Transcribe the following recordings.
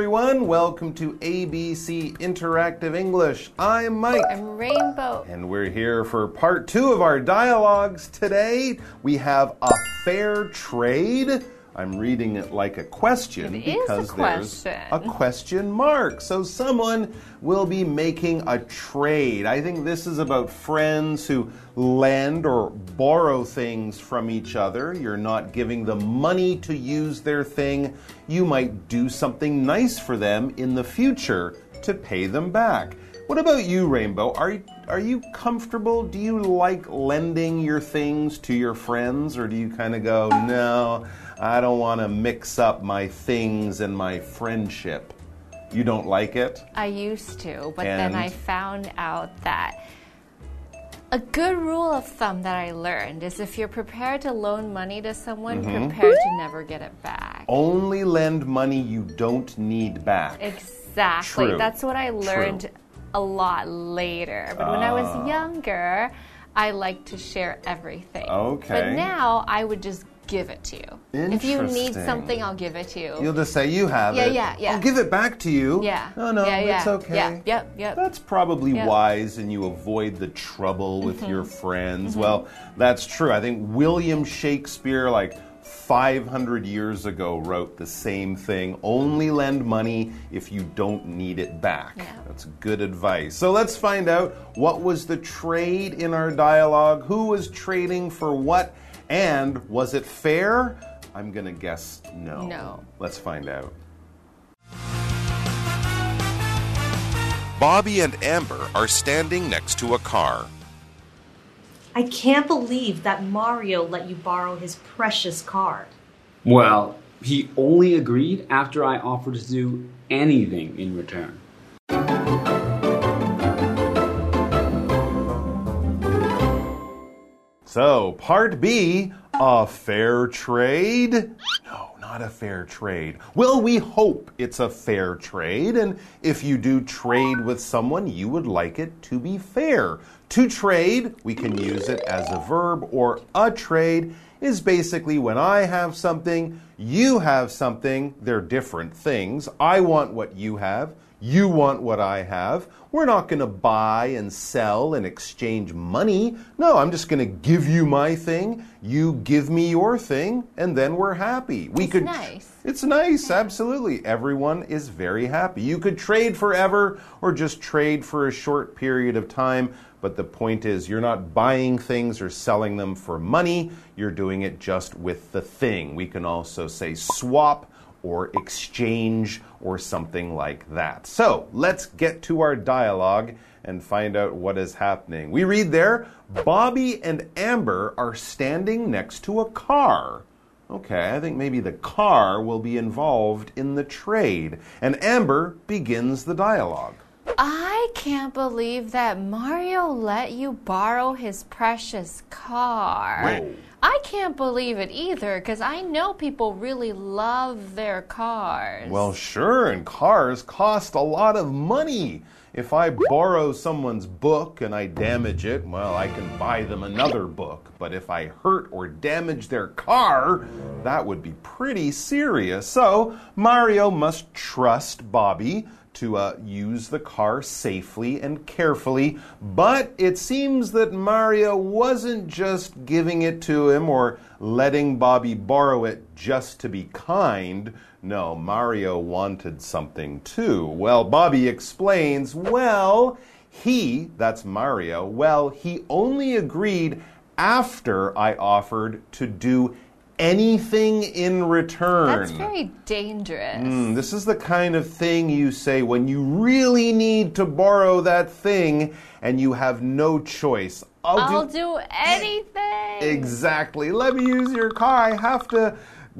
Everyone. Welcome to ABC Interactive English. I'm Mike. I'm Rainbow. And we're here for part two of our dialogues today. We have a fair trade. I'm reading it like a question It is a because there's a question mark. So someone will be making a trade. I think this is about friends who lend or borrow things from each other. You're not giving them money to use their thing. You might do something nice for them in the future to pay them back. What about you, Rainbow? Are are you comfortable? Do you like lending your things to your friends or do you kind of go, "No, I don't want to mix up my things and my friendship." You don't like it? I used to, but then I found out that a good rule of thumb that I learned is if you're prepared to loan money to someone, Mm-hmm. prepare to never get it back. Only lend money you don't need back. Exactly. True. That's what I learned. A lot later. But when I was Ah. younger, I liked to share everything. Okay. But now I would just give it to you. If you need something, I'll give it to you. You'll just say you have Yeah, it. yeah, yeah. yeah. I'll give it back to you. Yeah. No, no, Yeah, it's okay. Yeah, yep, yep. That's probably Yep. wise and you avoid the trouble with your Mm-hmm. friends. Well, that's true. I think William Shakespeare, like 500 years ago, wrote the same thing. Only lend money if you don't need it back. Yeah. That's good advice. So let's find out what was the trade in our dialogue, who was trading for what, and was it fair? I'm going to guess no. No. Let's find out. Bobby and Amber are standing next to a car. I can't believe that Mario let you borrow his precious card. Well, he only agreed after I offered to do anything in return. So, part B, a fair trade? No, not a fair trade. Well, we hope it's a fair trade, and if you do trade with someone, you would like it to be fair. To trade, we can use it as a verb, or a trade is basically when I have something, you have something, they're different things. I want what you have. You want what I have. We're not going to buy and sell and exchange money. No, I'm just going to give you my thing. You give me your thing, and then we're happy. We It's could. nice. It's nice, absolutely. Everyone is very happy. You could trade forever or just trade for a short period of time, but the point is you're not buying things or selling them for money. You're doing it just with the thing. We can also say swap or exchange or something like that. So let's get to our dialogue and find out what is happening. We read there Bobby and Amber are standing next to a car. Okay, I think maybe the car will be involved in the trade. And Amber begins the dialogue. I can't believe that Mario let you borrow his precious car. Whoa. I can't believe it either because I know people really love their cars. Well, sure, and cars cost a lot of money. If I borrow someone's book and I damage it, well, I can buy them another book. But if I hurt or damage their car, that would be pretty serious. So, Mario must trust Bobby to uh, use the car safely and carefully. But it seems that Mario wasn't just giving it to him or letting Bobby borrow it just to be kind. No, Mario wanted something too. Well, Bobby explains, well, he, that's Mario, well, he only agreed after I offered to do anything in return. That's very dangerous. Mm, this is the kind of thing you say when you really need to borrow that thing and you have no choice. I'll, I'll do anything. Exactly. Let me use your car. I have to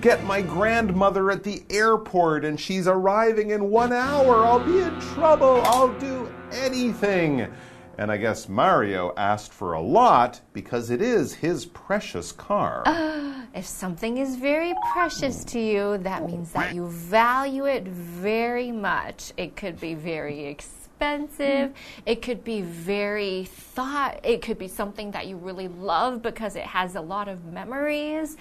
get my grandmother at the airport and she's arriving in one hour. I'll be in trouble. I'll do anything. And I guess Mario asked for a lot because it is his precious car. Ah, if something is very precious to you, that means that you value it very much. It could be very expensive. It could be very thought. It could be something that you really love because it has a lot of memories.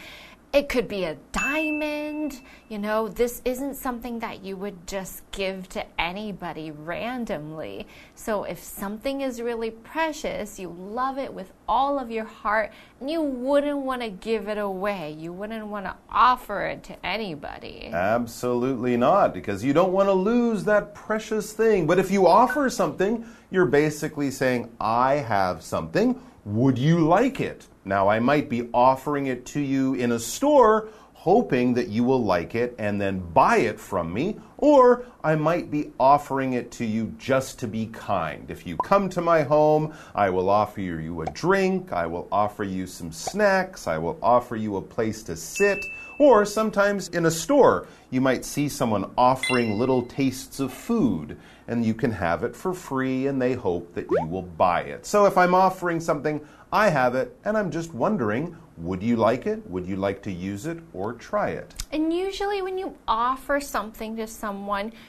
It could be a diamond. You know, this isn't something that you would just give to anybody randomly. So if something is really precious, you love it with all of your heart, and you wouldn't want to give it away. You wouldn't want to offer it to anybody. Absolutely not, because you don't want to lose that precious thing. But if you offer something, you're basically saying, I have something. Would you like it? Now, I might be offering it to you in a store, hoping that you will like it and then buy it from me, or I might be offering it to you just to be kind. If you come to my home, I will offer you a drink, I will offer you some snacks, I will offer you a place to sit. Or sometimes in a store, you might see someone offering little tastes of food, and you can have it for free, and they hope that you will buy it. So if I'm offering something, I have it, and I'm just wondering would you like it? Would you like to use it or try it? And usually, when you offer something to someone,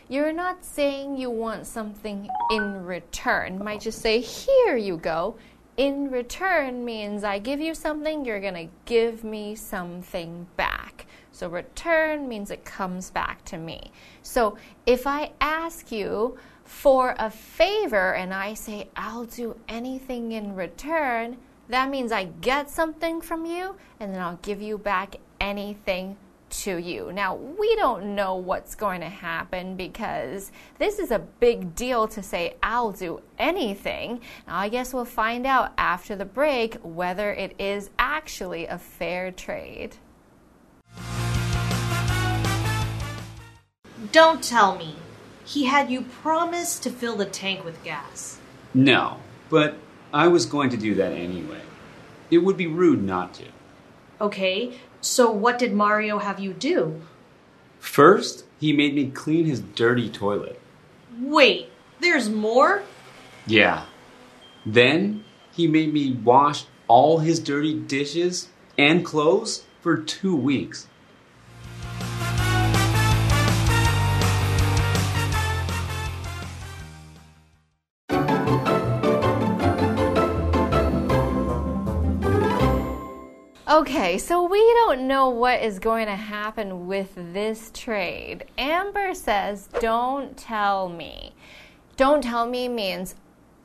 you're not saying you want something in return. You might just say, Here you go. In return means I give you something, you're going to give me something back. So, return means it comes back to me. So, if I ask you for a favor and I say, I'll do anything in return, that means I get something from you and then I'll give you back anything to you. Now, we don't know what's going to happen because this is a big deal to say, I'll do anything. Now, I guess we'll find out after the break whether it is actually a fair trade. Don't tell me. He had you promise to fill the tank with gas. No, but I was going to do that anyway. It would be rude not to. Okay, so what did Mario have you do? First, he made me clean his dirty toilet. Wait, there's more? Yeah. Then, he made me wash all his dirty dishes and clothes for two weeks. Okay, so we don't know what is going to happen with this trade. Amber says, Don't tell me. Don't tell me means,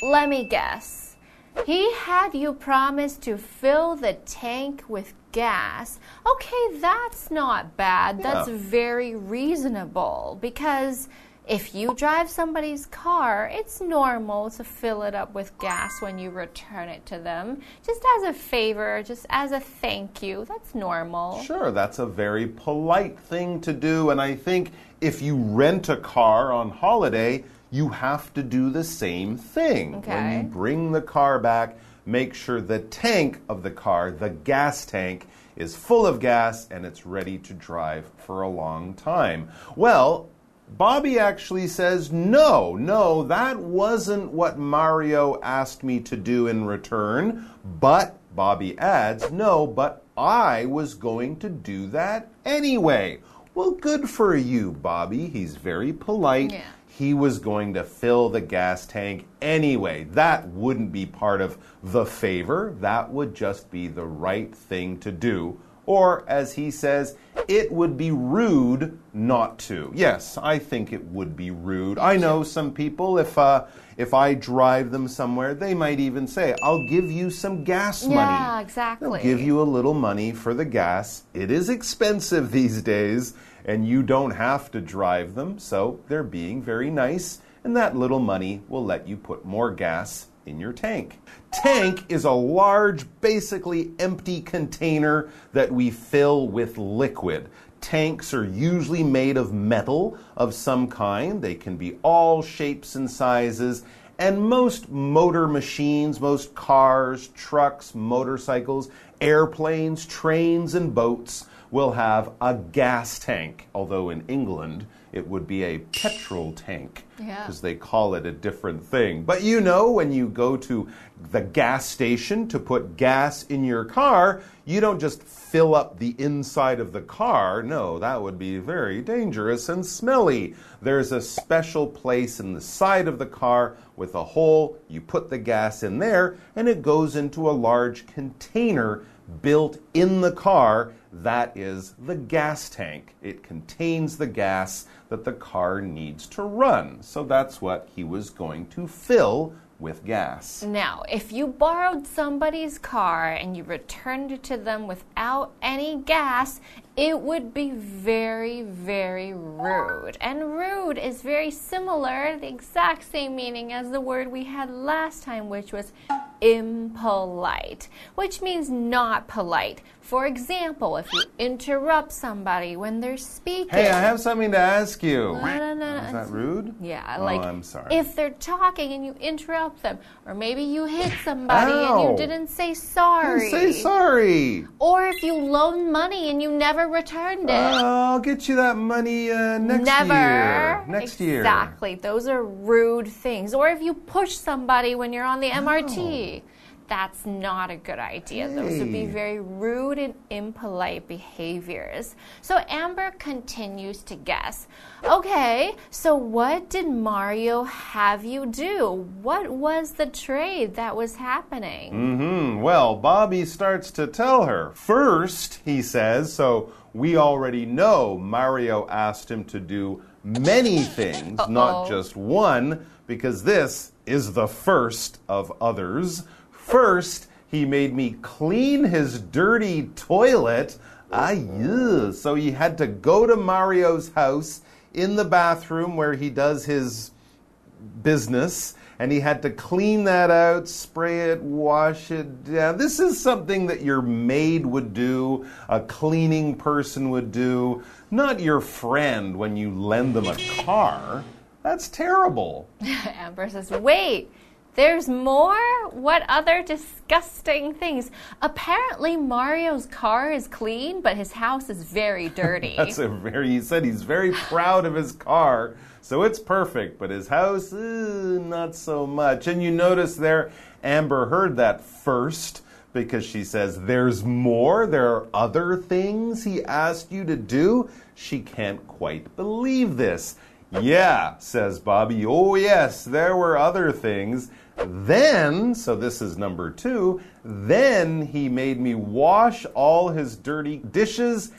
let me guess. He had you promise to fill the tank with gas. Okay, that's not bad. That's Yeah. very reasonable because if you drive somebody's car, it's normal to fill it up with gas when you return it to them. Just as a favor, just as a thank you. That's normal. Sure, that's a very polite thing to do. And I think if you rent a car on holiday, you have to do the same thing. When you bring the car back, make sure the tank of the car, the gas tank, is full of gas and it's ready to drive for a long time. Well, Bobby actually says, no, no, that wasn't what Mario asked me to do in return. But, Bobby adds, no, but I was going to do that anyway. Well, good for you, Bobby. He's very polite. Yeah. He was going to fill the gas tank anyway. That wouldn't be part of the favor, that would just be the right thing to do. Or, as he says, it would be rude not to. Yes, I think it would be rude. I know some people, if, uh, if I drive them somewhere, they might even say, I'll give you some gas money. Yeah, exactly. They'll give you a little money for the gas. It is expensive these days, and you don't have to drive them, so they're being very nice, and that little money will let you put more gas in your tank. Tank is a large, basically empty container that we fill with liquid. Tanks are usually made of metal of some kind. They can be all shapes and sizes. And most motor machines, most cars, trucks, motorcycles, airplanes, trains, and boats will have a gas tank, although in England it would be a petrol tank Yeah. because they call it a different thing. But you know, when you go to the gas station to put gas in your car, you don't just fill up the inside of the car. No, that would be very dangerous and smelly. There's a special place in the side of the car with a hole. You put the gas in there, and it goes into a large container built in the car. That is the gas tank. It contains the gas that the car needs to run. So that's what he was going to fill with gas. Now, if you borrowed somebody's car and you returned it to them without any gas, it would be very, very rude. And rude is very similar, the exact same meaning as the word we had last time, which was impolite, which means not polite. For example, if you interrupt somebody when they're speaking. Hey, I have something to ask you. No, no, no, Is that rude? Yeah, Oh, like I'm sorry. if they're talking and you interrupt them, or maybe you hit somebody and you didn't say sorry. Didn't Say sorry. Or if you loan money and you never returned it. I'll get you that money uh, next Never. year. Next year. Exactly. Those are rude things. Or if you push somebody when you're on the MRT. That's not a good idea. Those would be very rude and impolite behaviors. So Amber continues to guess. Okay, so what did Mario have you do? What was the trade that was happening? Mm hmm. Well, Bobby starts to tell her. First, he says, so we already know Mario asked him to do many things, not just one, because this is the first of others. First, he made me clean his dirty toilet. Ah, yeah. So he had to go to Mario's house in the bathroom where he does his business and he had to clean that out, spray it, wash it down. This is something that your maid would do, a cleaning person would do, not your friend when you lend them a car. That's terrible. Amber says, Wait, there's more? What other disgusting things? Apparently, Mario's car is clean, but his house is very dirty. That's a very, he said he's very proud of his car, so it's perfect, but his house, eh, not so much. And you notice there, Amber heard that first because she says, There's more, there are other things he asked you to do. She can't quite believe this. Yeah, says Bobby. Oh, yes, there were other things. Then, so this is number two, then he made me wash all his dirty dishes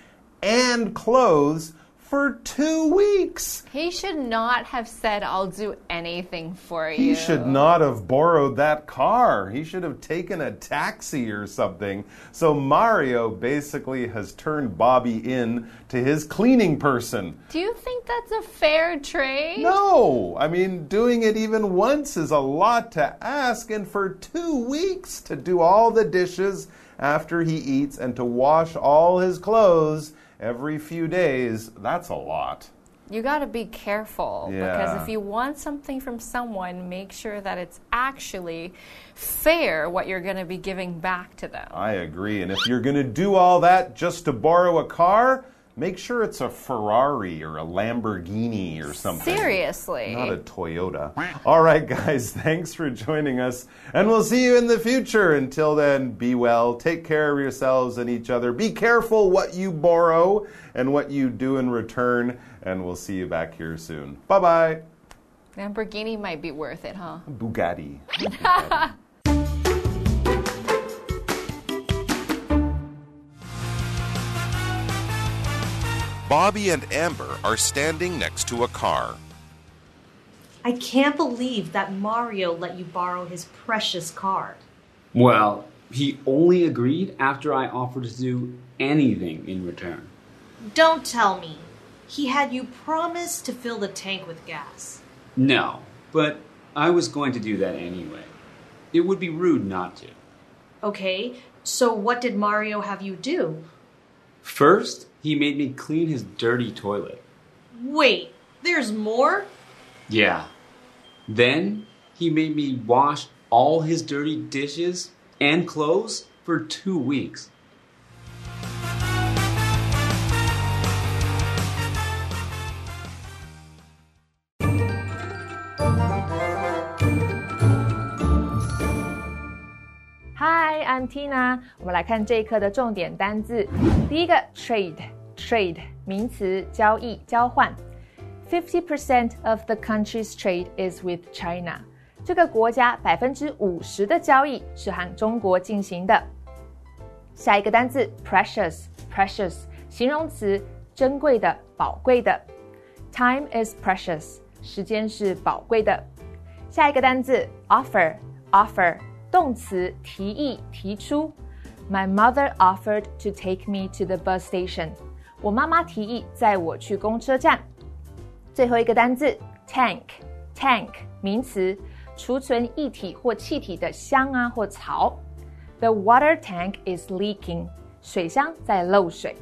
and clothes for two weeks. he should not have said, I'll do anything for you. He should not have borrowed that car. He should have taken a taxi or something. So Mario basically has turned Bobby in to his cleaning person. Do you think that's a fair trade? No, I mean, doing it even once is a lot to ask, and for two weeks to do all the dishes after he eats and to wash all his clothes every few days, that's a lot. You got to be careful because if you want something from someone, make sure that it's actually fair what you're going to be giving back to them. I agree. And if you're going to do all that just to borrow a car, make sure it's a Ferrari or a Lamborghini or something. Seriously. Not a Toyota. All right, guys, thanks for joining us. And we'll see you in the future. Until then, be well, take care of yourselves and each other. Be careful what you borrow and what you do in return. And we'll see you back here soon. Bye bye. Lamborghini might be worth it, huh? Bugatti. Bobby and Amber are standing next to a car. I can't believe that Mario let you borrow his precious car. Well, he only agreed after I offered to do anything in return. Don't tell me. He had you promise to fill the tank with gas. No, but I was going to do that anyway. It would be rude not to. Okay, so what did Mario have you do? First, he made me clean his dirty toilet. Wait, there's more? Yeah. Then, he made me wash all his dirty dishes and clothes for two weeks. Hi, I'm Tina。我们来看这一课的重点单字。第一个 trade，trade 名词，交易、交换。Fifty percent of the country's trade is with China。这个国家百分之五十的交易是和中国进行的。下一个单字 precious，precious 形容词，珍贵的、宝贵的。Time is precious，时间是宝贵的。下一个单字 offer，offer 动词，提议、提出。My mother offered to take me to the bus station。我妈妈提议载我去公车站。最后一个单字 tank，tank 名词，储存液体或气体的箱啊或槽。The water tank is leaking，水箱在漏水。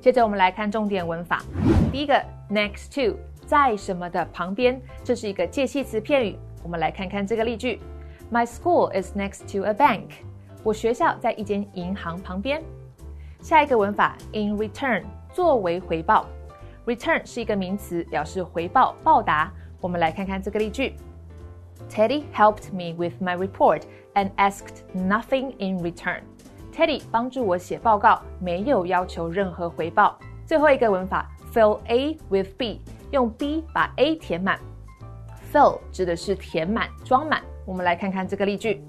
接着我们来看重点文法。第一个 next to 在什么的旁边，这是一个介系词片语。我们来看看这个例句 ：My school is next to a bank。我学校在一间银行旁边。下一个文法 in return 作为回报，return 是一个名词，表示回报、报答。我们来看看这个例句：Teddy helped me with my report and asked nothing in return。Teddy 帮助我写报告，没有要求任何回报。最后一个文法，fill A with B，用 B 把 A 填满。Fill 指的是填满、装满。 我们来看看这个例句：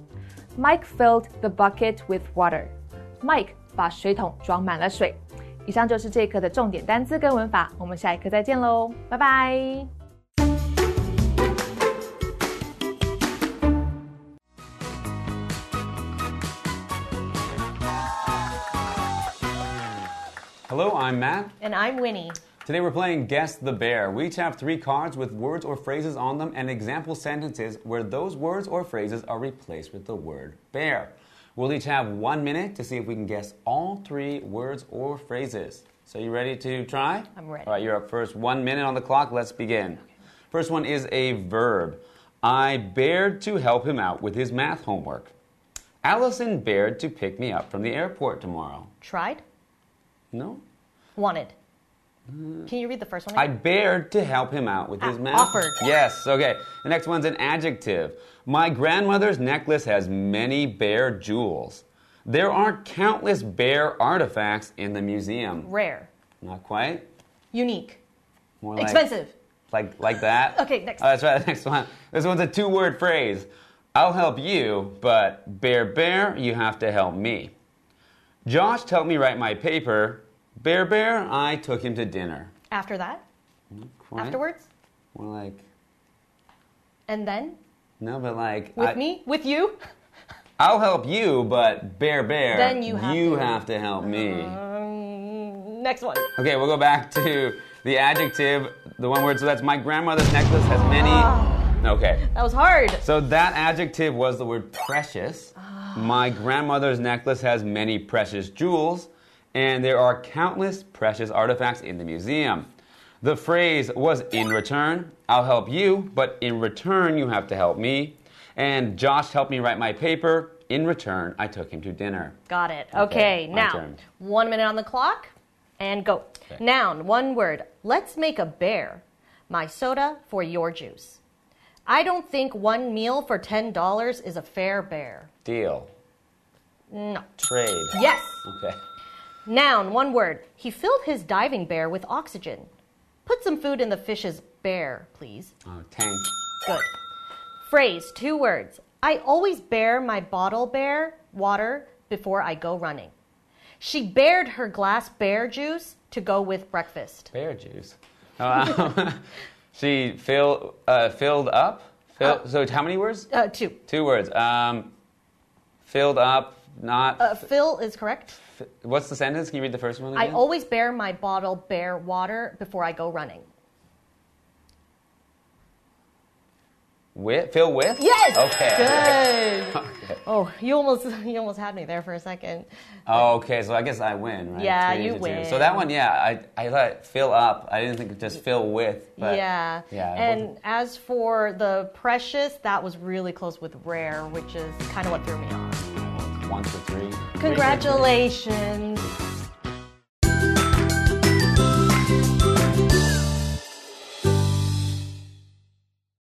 Mike filled the bucket with water。Mike 把水桶装满了水。以上就是这一课的重点单词跟文法，我们下一课再见喽，拜拜。Hello, I'm Matt. And I'm Winnie. Today we're playing Guess the Bear. We each have three cards with words or phrases on them and example sentences where those words or phrases are replaced with the word bear. We'll each have one minute to see if we can guess all three words or phrases. So, you ready to try? I'm ready. All right, you're up first. One minute on the clock. Let's begin. First one is a verb. I bared to help him out with his math homework. Allison bared to pick me up from the airport tomorrow. Tried? No? Wanted. Can you read the first one? I again? bared to help him out with his Ah, math. offered. Yes, okay. The next one's an adjective. My grandmother's necklace has many bear jewels. There are countless bear artifacts in the museum. Rare. Not quite. Unique. More like, Expensive. Like like that. Okay, next. Oh, that's right. The Next one. This one's a two-word phrase. I'll help you, but bear bear, you have to help me. Josh helped me write my paper. Bear bear, I took him to dinner. After that? Afterwards? More like And then? no, but like With I- me? With you? I'll help you, but bear bear, Then you have you to. have to help me. Um, next one. Okay, we'll go back to the adjective, the one word. So that's my grandmother's necklace has many. Okay, That was hard. so that adjective was the word precious. My grandmother's necklace has many precious jewels, and there are countless precious artifacts in the museum. The phrase was in return, I'll help you, but in return, you have to help me. And Josh helped me write my paper. In return, I took him to dinner. Got it. Okay, Okay, now, turn. one minute on the clock and go. Okay. Noun, one word. Let's make a bear. My soda for your juice. I don't think one meal for $10 is a fair bear. Deal. No. Trade. Yes. Okay. Noun, one word. He filled his diving bear with oxygen. Put some food in the fish's bear, please. Oh, tank. Good. Phrase, two words. I always bear my bottle bear water before I go running. She bared her glass bear juice to go with breakfast. Bear juice. Uh, she fill, uh, filled up. Fill, so how many words? Uh, two. Two words. Um, filled up, not. Uh, fill is correct. f- what's the sentence? Can you read the first one I always bear my bottle bear water before I go running. with? Fill with? Yes. Okay. Good. Oh, you almost you almost had me there for a second. Oh, okay, so I guess I win, right? Yeah, Three you to two. win. So that one, yeah, I, I thought fill up. I didn't think just fill with. But yeah. Yeah. And as for the precious, that was really close with rare, which is kind of what threw me off. One. Three three. Congratulations.